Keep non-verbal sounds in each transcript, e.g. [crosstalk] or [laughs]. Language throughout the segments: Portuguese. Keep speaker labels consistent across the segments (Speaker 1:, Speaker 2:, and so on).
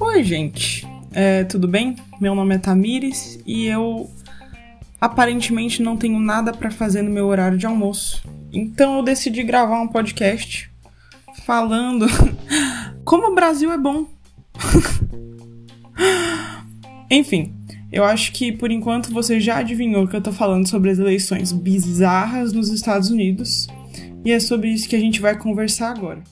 Speaker 1: Oi, gente. É, tudo bem? Meu nome é Tamires e eu aparentemente não tenho nada para fazer no meu horário de almoço. Então eu decidi gravar um podcast falando [laughs] como o Brasil é bom. [laughs] Enfim, eu acho que por enquanto você já adivinhou que eu tô falando sobre as eleições bizarras nos Estados Unidos. E é sobre isso que a gente vai conversar agora.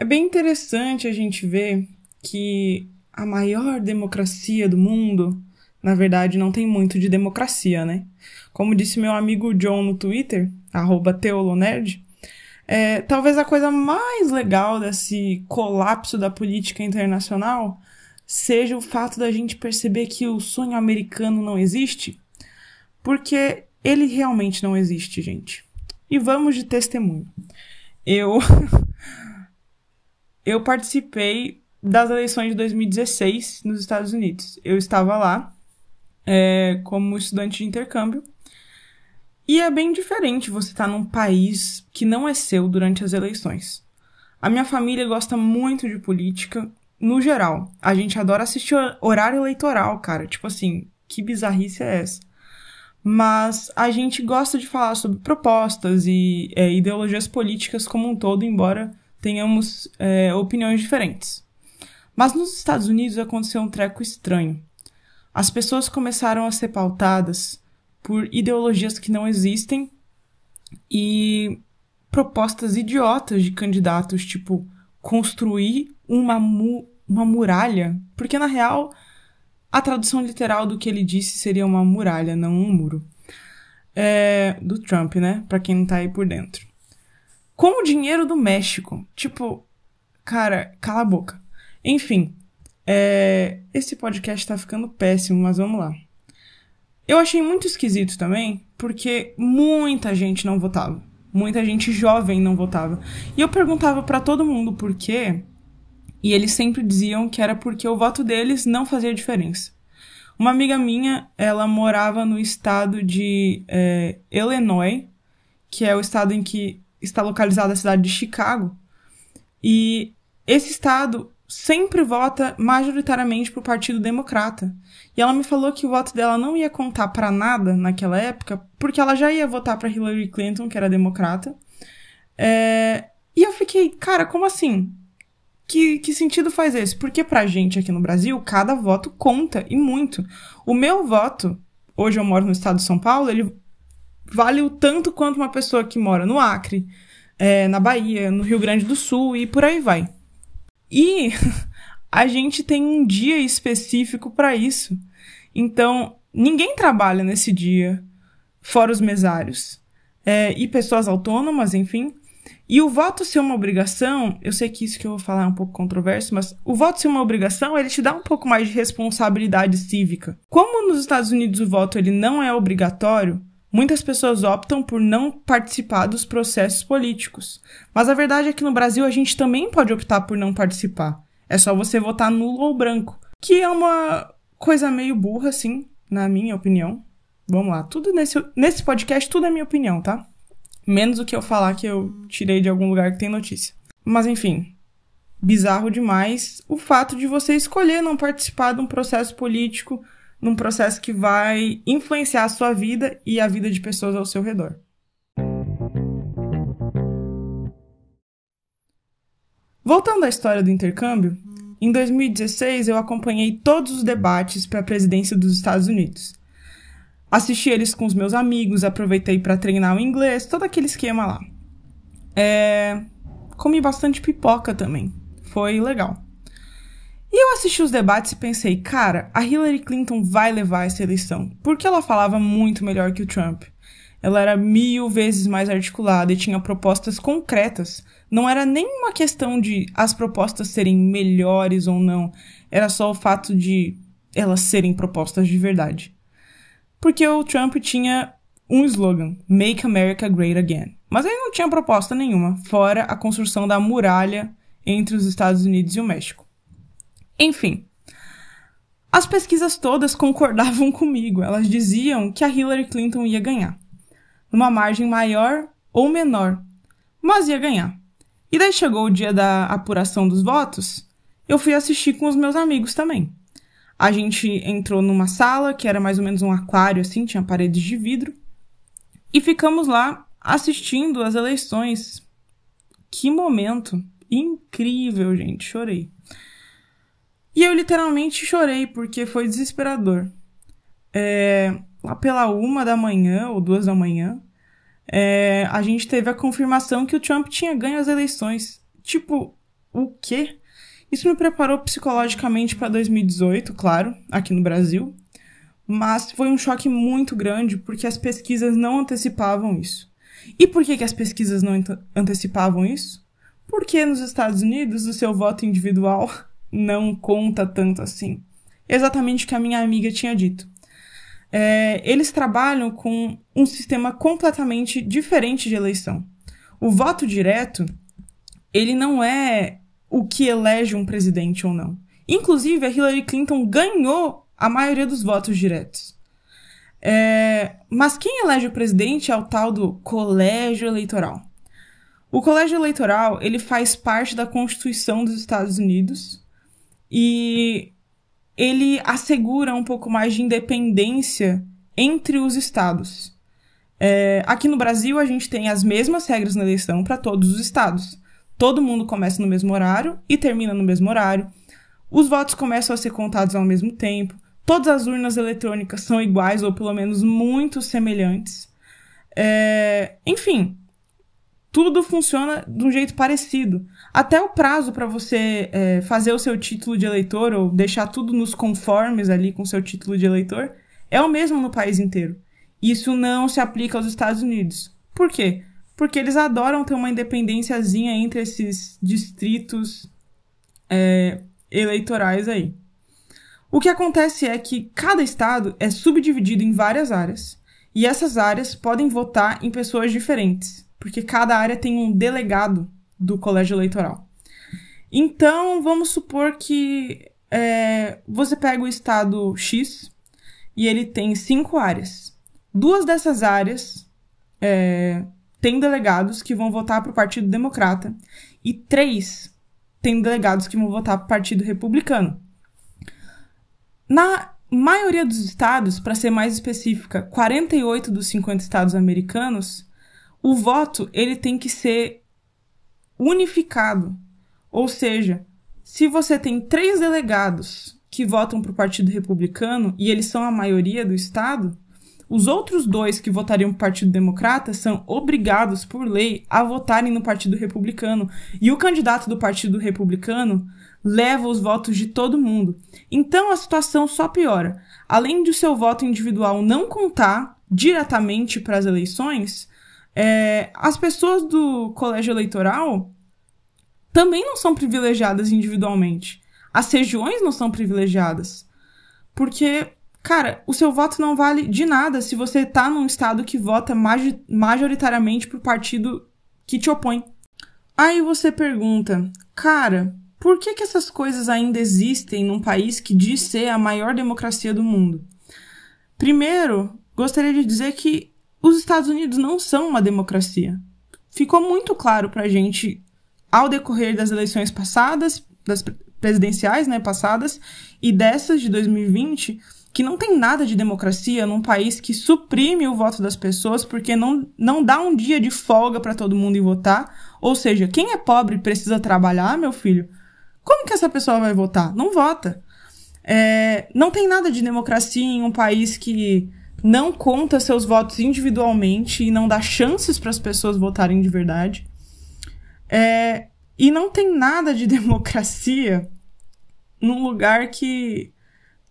Speaker 1: É bem interessante a gente ver que a maior democracia do mundo, na verdade, não tem muito de democracia, né? Como disse meu amigo John no Twitter, teolonerd, é, talvez a coisa mais legal desse colapso da política internacional seja o fato da gente perceber que o sonho americano não existe, porque ele realmente não existe, gente. E vamos de testemunho. Eu [laughs] eu participei das eleições de 2016 nos Estados Unidos. Eu estava lá é, como estudante de intercâmbio. E é bem diferente você estar tá num país que não é seu durante as eleições. A minha família gosta muito de política, no geral. A gente adora assistir horário eleitoral, cara. Tipo assim, que bizarrice é essa? Mas a gente gosta de falar sobre propostas e é, ideologias políticas como um todo, embora tenhamos é, opiniões diferentes. Mas nos Estados Unidos aconteceu um treco estranho. As pessoas começaram a ser pautadas por ideologias que não existem e propostas idiotas de candidatos, tipo construir uma, mu uma muralha, porque na real a tradução literal do que ele disse seria uma muralha, não um muro. É, do Trump, né? Pra quem não tá aí por dentro com o dinheiro do México. Tipo, cara, cala a boca. Enfim, é, esse podcast tá ficando péssimo, mas vamos lá. Eu achei muito esquisito também, porque muita gente não votava. Muita gente jovem não votava. E eu perguntava para todo mundo por quê, e eles sempre diziam que era porque o voto deles não fazia diferença. Uma amiga minha, ela morava no estado de é, Illinois, que é o estado em que está localizada a cidade de Chicago. E esse estado sempre vota majoritariamente para o Partido Democrata. E ela me falou que o voto dela não ia contar para nada naquela época, porque ela já ia votar para Hillary Clinton, que era democrata. É... E eu fiquei, cara, como assim? Que, que sentido faz esse? Porque pra gente aqui no Brasil, cada voto conta e muito. O meu voto, hoje eu moro no estado de São Paulo, ele vale o tanto quanto uma pessoa que mora no Acre, é, na Bahia, no Rio Grande do Sul e por aí vai. E [laughs] a gente tem um dia específico para isso. Então, ninguém trabalha nesse dia, fora os mesários. É, e pessoas autônomas, enfim. E o voto ser uma obrigação, eu sei que isso que eu vou falar é um pouco controverso, mas o voto ser uma obrigação, ele te dá um pouco mais de responsabilidade cívica. Como nos Estados Unidos o voto ele não é obrigatório, Muitas pessoas optam por não participar dos processos políticos. Mas a verdade é que no Brasil a gente também pode optar por não participar. É só você votar nulo ou branco. Que é uma coisa meio burra, assim, na minha opinião. Vamos lá, tudo nesse, nesse podcast, tudo é minha opinião, tá? Menos o que eu falar que eu tirei de algum lugar que tem notícia. Mas enfim, bizarro demais o fato de você escolher não participar de um processo político num processo que vai influenciar a sua vida e a vida de pessoas ao seu redor. Voltando à história do intercâmbio, em 2016 eu acompanhei todos os debates para a presidência dos Estados Unidos. Assisti eles com os meus amigos, aproveitei para treinar o inglês, todo aquele esquema lá. É... Comi bastante pipoca também. Foi legal. E eu assisti os debates e pensei, cara, a Hillary Clinton vai levar essa eleição, porque ela falava muito melhor que o Trump. Ela era mil vezes mais articulada e tinha propostas concretas. Não era nem uma questão de as propostas serem melhores ou não, era só o fato de elas serem propostas de verdade. Porque o Trump tinha um slogan: Make America Great Again. Mas ele não tinha proposta nenhuma, fora a construção da muralha entre os Estados Unidos e o México. Enfim, As pesquisas todas concordavam [laughs] comigo. Elas diziam que a Hillary Clinton ia ganhar. Numa margem maior ou menor. Mas ia ganhar. E daí chegou o dia da apuração dos votos, eu fui assistir com os meus amigos também. A gente entrou numa sala que era mais ou menos um aquário assim, tinha paredes de vidro, e ficamos lá assistindo as eleições. Que momento incrível, gente, chorei. E eu literalmente chorei porque foi desesperador. É, lá pela uma da manhã ou duas da manhã, é, a gente teve a confirmação que o Trump tinha ganho as eleições. Tipo, o quê? Isso me preparou psicologicamente para 2018, claro, aqui no Brasil, mas foi um choque muito grande porque as pesquisas não antecipavam isso. E por que, que as pesquisas não antecipavam isso? Porque nos Estados Unidos o seu voto individual não conta tanto assim. Exatamente o que a minha amiga tinha dito. É, eles trabalham com um sistema completamente diferente de eleição. O voto direto, ele não é o que elege um presidente ou não. Inclusive, a Hillary Clinton ganhou a maioria dos votos diretos. É, mas quem elege o presidente é o tal do colégio eleitoral. O colégio eleitoral ele faz parte da Constituição dos Estados Unidos e ele assegura um pouco mais de independência entre os estados. É, aqui no Brasil, a gente tem as mesmas regras na eleição para todos os estados. Todo mundo começa no mesmo horário e termina no mesmo horário. Os votos começam a ser contados ao mesmo tempo. Todas as urnas eletrônicas são iguais ou pelo menos muito semelhantes. É, enfim, tudo funciona de um jeito parecido. Até o prazo para você é, fazer o seu título de eleitor ou deixar tudo nos conformes ali com o seu título de eleitor é o mesmo no país inteiro. Isso não se aplica aos Estados Unidos. Por quê? Porque eles adoram ter uma independênciazinha entre esses distritos é, eleitorais aí. O que acontece é que cada estado é subdividido em várias áreas e essas áreas podem votar em pessoas diferentes porque cada área tem um delegado do colégio eleitoral. Então, vamos supor que é, você pega o estado X e ele tem cinco áreas. Duas dessas áreas é, têm delegados que vão votar para o Partido Democrata e três têm delegados que vão votar para o Partido Republicano. Na maioria dos estados, para ser mais específica, 48 dos 50 estados americanos, o voto ele tem que ser unificado. Ou seja, se você tem três delegados que votam para o Partido Republicano e eles são a maioria do Estado, os outros dois que votariam para o Partido Democrata são obrigados, por lei, a votarem no Partido Republicano. E o candidato do Partido Republicano leva os votos de todo mundo. Então a situação só piora. Além de o seu voto individual não contar diretamente para as eleições, é, as pessoas do colégio eleitoral também não são privilegiadas individualmente. As regiões não são privilegiadas. Porque, cara, o seu voto não vale de nada se você tá num estado que vota majoritariamente pro partido que te opõe. Aí você pergunta, cara, por que, que essas coisas ainda existem num país que diz ser a maior democracia do mundo? Primeiro, gostaria de dizer que os Estados Unidos não são uma democracia. Ficou muito claro para gente ao decorrer das eleições passadas, das presidenciais, né, passadas, e dessas de 2020, que não tem nada de democracia num país que suprime o voto das pessoas porque não, não dá um dia de folga para todo mundo ir votar. Ou seja, quem é pobre precisa trabalhar, meu filho. Como que essa pessoa vai votar? Não vota. É, não tem nada de democracia em um país que não conta seus votos individualmente e não dá chances para as pessoas votarem de verdade. É, e não tem nada de [laughs] democracia num lugar que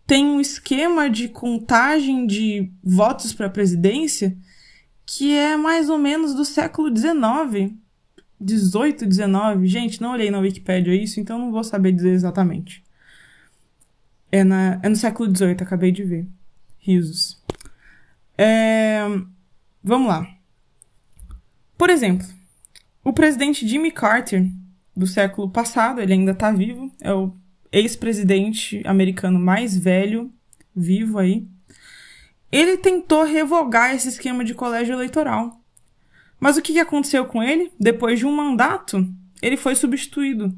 Speaker 1: tem um esquema de contagem de votos para a presidência que é mais ou menos do século XIX. 18, 19. Gente, não olhei na Wikipedia isso, então não vou saber dizer exatamente. É, na, é no século XVIII, acabei de ver. Risos. É... Vamos lá. Por exemplo, o presidente Jimmy Carter, do século passado, ele ainda está vivo, é o ex-presidente americano mais velho vivo aí, ele tentou revogar esse esquema de colégio eleitoral. Mas o que aconteceu com ele? Depois de um mandato, ele foi substituído.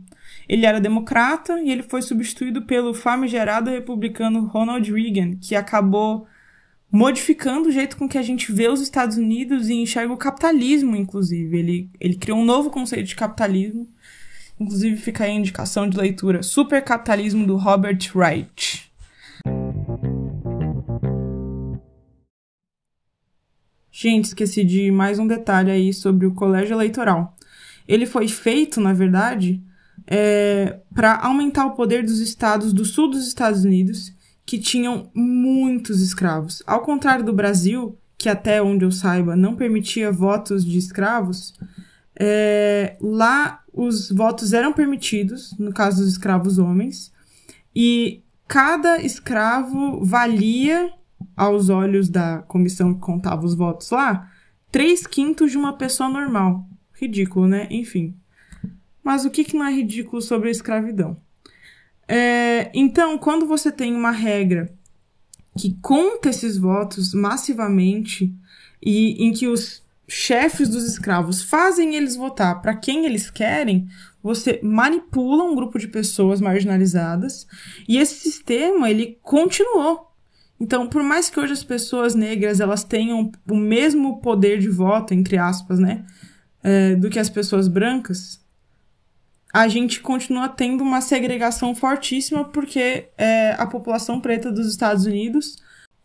Speaker 1: Ele era democrata e ele foi substituído pelo famigerado republicano Ronald Reagan, que acabou modificando o jeito com que a gente vê os Estados Unidos e enxerga o capitalismo, inclusive. Ele, ele criou um novo conceito de capitalismo. Inclusive fica aí a indicação de leitura. Supercapitalismo do Robert Wright. Gente, esqueci de mais um detalhe aí sobre o colégio eleitoral. Ele foi feito, na verdade, é, para aumentar o poder dos estados do sul dos Estados Unidos que tinham muitos escravos. Ao contrário do Brasil, que até onde eu saiba não permitia votos de escravos, é, lá os votos eram permitidos, no caso dos escravos homens, e cada escravo valia, aos olhos da comissão que contava os votos lá, três quintos de uma pessoa normal. Ridículo, né? Enfim. Mas o que, que não é ridículo sobre a escravidão? É, então, quando você tem uma regra que conta esses votos massivamente e em que os chefes dos escravos fazem eles votar para quem eles querem, você manipula um grupo de pessoas marginalizadas e esse sistema ele continuou. Então, por mais que hoje as pessoas negras elas tenham o mesmo poder de voto, entre aspas, né, é, do que as pessoas brancas, a gente continua tendo uma segregação fortíssima porque é, a população preta dos Estados Unidos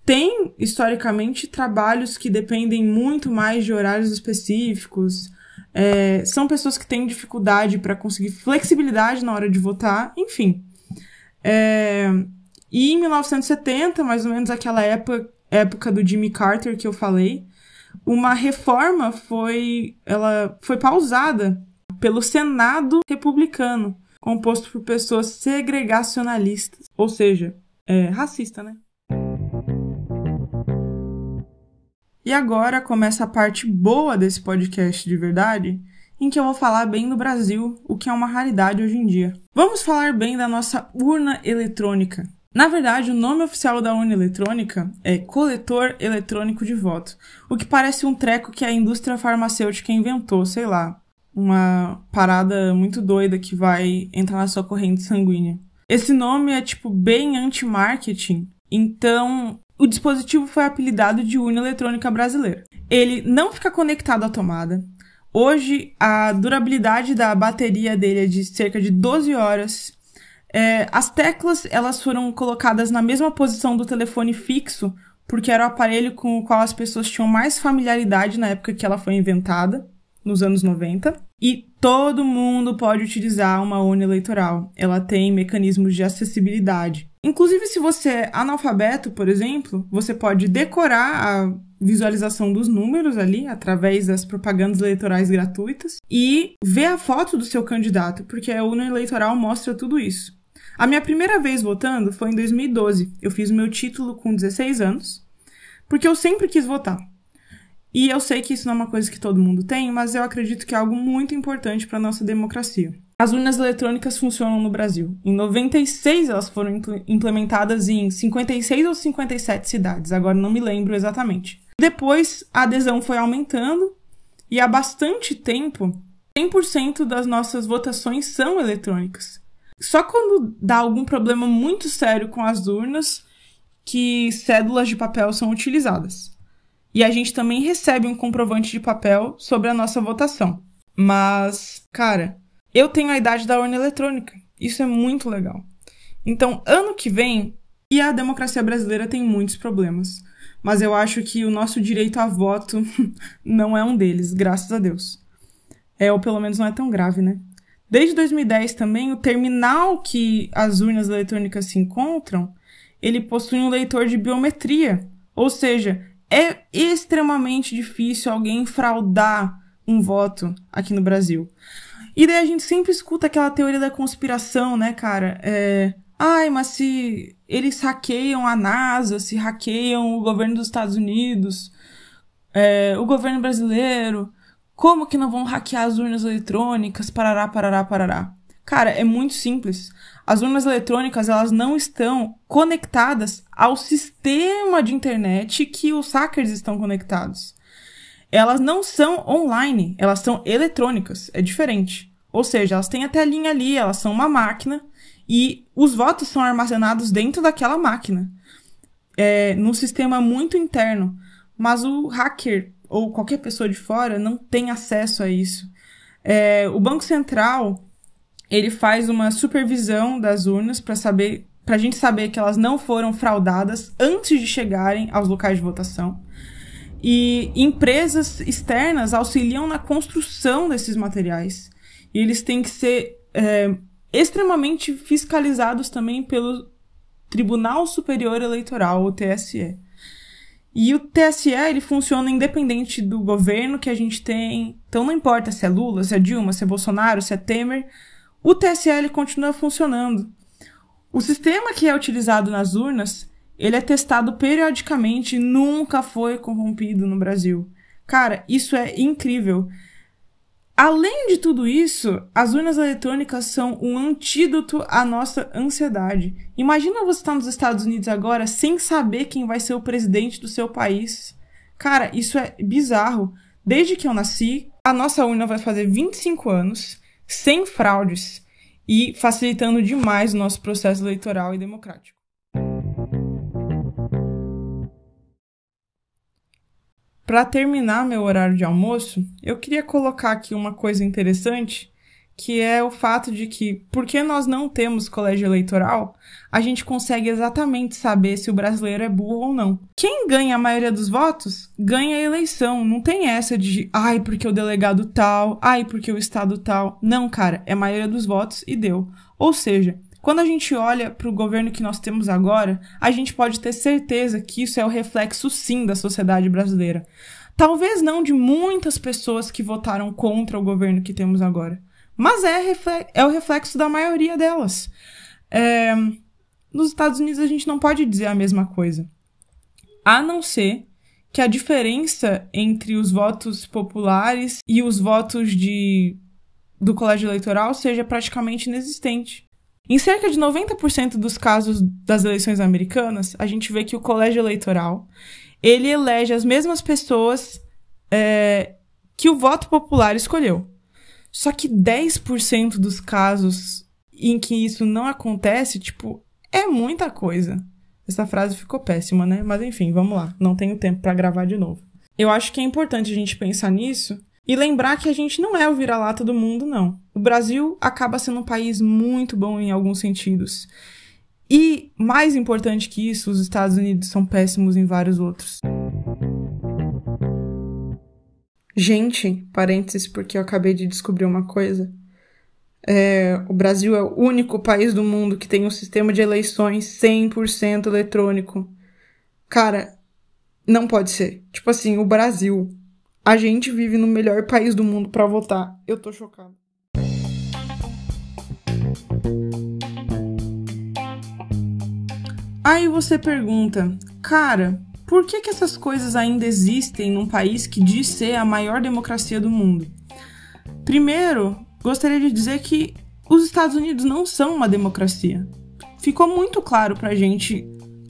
Speaker 1: tem, historicamente, trabalhos que dependem muito mais de horários específicos. É, são pessoas que têm dificuldade para conseguir flexibilidade na hora de votar, enfim. É, e em 1970, mais ou menos aquela época, época do Jimmy Carter que eu falei, uma reforma foi, ela foi pausada pelo Senado republicano, composto por pessoas segregacionalistas, ou seja, é, racista, né? E agora começa a parte boa desse podcast de verdade, em que eu vou falar bem do Brasil, o que é uma raridade hoje em dia. Vamos falar bem da nossa urna eletrônica. Na verdade, o nome oficial da urna eletrônica é coletor eletrônico de voto, o que parece um treco que a indústria farmacêutica inventou, sei lá, uma parada muito doida que vai entrar na sua corrente sanguínea. Esse nome é tipo bem anti-marketing, então o dispositivo foi apelidado de urna eletrônica brasileira. Ele não fica conectado à tomada. Hoje a durabilidade da bateria dele é de cerca de 12 horas. É, as teclas elas foram colocadas na mesma posição do telefone fixo, porque era o aparelho com o qual as pessoas tinham mais familiaridade na época que ela foi inventada nos anos 90. E todo mundo pode utilizar uma urna eleitoral. Ela tem mecanismos de acessibilidade. Inclusive, se você é analfabeto, por exemplo, você pode decorar a visualização dos números ali através das propagandas eleitorais gratuitas e ver a foto do seu candidato, porque a urna eleitoral mostra tudo isso. A minha primeira vez votando foi em 2012. Eu fiz o meu título com 16 anos, porque eu sempre quis votar. E eu sei que isso não é uma coisa que todo mundo tem, mas eu acredito que é algo muito importante para nossa democracia. As urnas eletrônicas funcionam no Brasil. Em 96 elas foram implementadas em 56 ou 57 cidades, agora não me lembro exatamente. Depois a adesão foi aumentando e há bastante tempo 100% das nossas votações são eletrônicas. Só quando dá algum problema muito sério com as urnas que cédulas de papel são utilizadas. E a gente também recebe um comprovante de papel sobre a nossa votação. Mas, cara, eu tenho a idade da urna eletrônica. Isso é muito legal. Então, ano que vem, e a democracia brasileira tem muitos problemas. Mas eu acho que o nosso direito a voto [laughs] não é um deles, graças a Deus. É, ou pelo menos não é tão grave, né? Desde 2010 também, o terminal que as urnas eletrônicas se encontram, ele possui um leitor de biometria. Ou seja, é extremamente difícil alguém fraudar um voto aqui no Brasil. E daí a gente sempre escuta aquela teoria da conspiração, né, cara? É, Ai, mas se eles hackeiam a NASA, se hackeiam o governo dos Estados Unidos, é, o governo brasileiro, como que não vão hackear as urnas eletrônicas? Parará, parará, parará. Cara, é muito simples. As urnas eletrônicas, elas não estão conectadas ao sistema de internet que os hackers estão conectados. Elas não são online, elas são eletrônicas, é diferente. Ou seja, elas têm a telinha ali, elas são uma máquina e os votos são armazenados dentro daquela máquina, é, num sistema muito interno. Mas o hacker ou qualquer pessoa de fora não tem acesso a isso. É, o Banco Central ele faz uma supervisão das urnas para saber, para a gente saber que elas não foram fraudadas antes de chegarem aos locais de votação. E empresas externas auxiliam na construção desses materiais. E eles têm que ser é, extremamente fiscalizados também pelo Tribunal Superior Eleitoral, o TSE. E o TSE, ele funciona independente do governo que a gente tem. Então não importa se é Lula, se é Dilma, se é Bolsonaro, se é Temer, o TSE ele continua funcionando. O sistema que é utilizado nas urnas, ele é testado periodicamente e nunca foi corrompido no Brasil. Cara, isso é incrível. Além de tudo isso, as urnas eletrônicas são um antídoto à nossa ansiedade. Imagina você estar nos Estados Unidos agora sem saber quem vai ser o presidente do seu país. Cara, isso é bizarro. Desde que eu nasci, a nossa urna vai fazer 25 anos, sem fraudes e facilitando demais o nosso processo eleitoral e democrático. Para terminar meu horário de almoço, eu queria colocar aqui uma coisa interessante, que é o fato de que, porque nós não temos colégio eleitoral, a gente consegue exatamente saber se o brasileiro é burro ou não. Quem ganha a maioria dos votos, ganha a eleição. Não tem essa de, ai, porque o delegado tal, ai, porque o estado tal. Não, cara, é a maioria dos votos e deu. Ou seja, quando a gente olha para o governo que nós temos agora, a gente pode ter certeza que isso é o reflexo sim da sociedade brasileira. Talvez não de muitas pessoas que votaram contra o governo que temos agora, mas é, é o reflexo da maioria delas. É... Nos Estados Unidos a gente não pode dizer a mesma coisa. A não ser que a diferença entre os votos populares e os votos de do colégio eleitoral seja praticamente inexistente. Em cerca de 90% dos casos das eleições americanas, a gente vê que o colégio eleitoral ele elege as mesmas pessoas é, que o voto popular escolheu. Só que 10% dos casos em que isso não acontece, tipo, é muita coisa. Essa frase ficou péssima, né? Mas enfim, vamos lá. Não tenho tempo para gravar de novo. Eu acho que é importante a gente pensar nisso e lembrar que a gente não é o vira-lata do mundo, não. O Brasil acaba sendo um país muito bom em alguns sentidos. E, mais importante que isso, os Estados Unidos são péssimos em vários outros. Gente, parênteses, porque eu acabei de descobrir uma coisa. É, o Brasil é o único país do mundo que tem um sistema de eleições 100% eletrônico. Cara, não pode ser. Tipo assim, o Brasil a gente vive no melhor país do mundo para votar. Eu tô chocado. Aí você pergunta, cara, por que, que essas coisas ainda existem num país que diz ser a maior democracia do mundo? Primeiro, gostaria de dizer que os Estados Unidos não são uma democracia. Ficou muito claro pra gente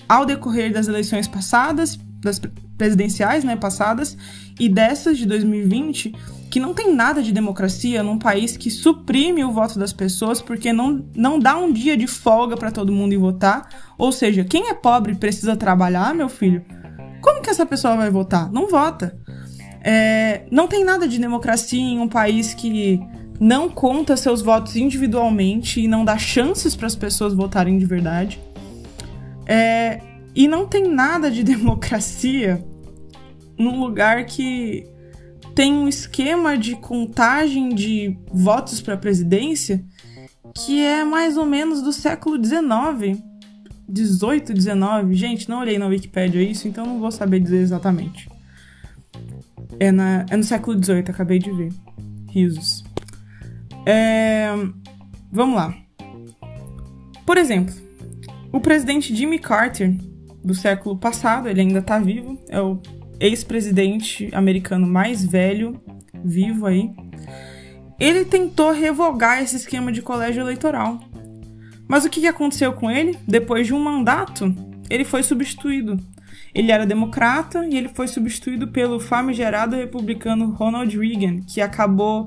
Speaker 1: ao decorrer das eleições passadas, das presidenciais, né, passadas, e dessas de 2020, que não tem nada de democracia num país que suprime o voto das pessoas porque não, não dá um dia de folga para todo mundo ir votar. Ou seja, quem é pobre precisa trabalhar, meu filho. Como que essa pessoa vai votar? Não vota. É, não tem nada de democracia em um país que não conta seus votos individualmente e não dá chances para as pessoas votarem de verdade. É, e não tem nada de [laughs] democracia num lugar que tem um esquema de contagem de votos para a presidência que é mais ou menos do século XIX. 18, 19. Gente, não olhei na Wikipedia isso, então não vou saber dizer exatamente. É, na, é no século XVIII, acabei de ver. Risos. É, vamos lá. Por exemplo, o presidente Jimmy Carter, do século passado, ele ainda tá vivo, é o ex-presidente americano mais velho vivo aí. ele tentou revogar esse esquema de colégio eleitoral. Mas o que aconteceu com ele? Depois de um mandato, ele foi substituído. Ele era democrata e ele foi substituído pelo famigerado republicano Ronald Reagan, que acabou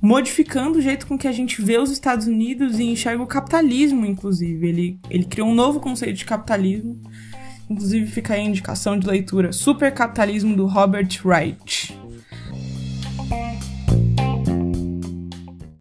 Speaker 1: modificando o jeito com que a gente vê os Estados Unidos e enxerga o capitalismo, inclusive. Ele, ele criou um novo conceito de capitalismo. Inclusive fica aí a indicação de leitura Supercapitalismo do Robert Wright.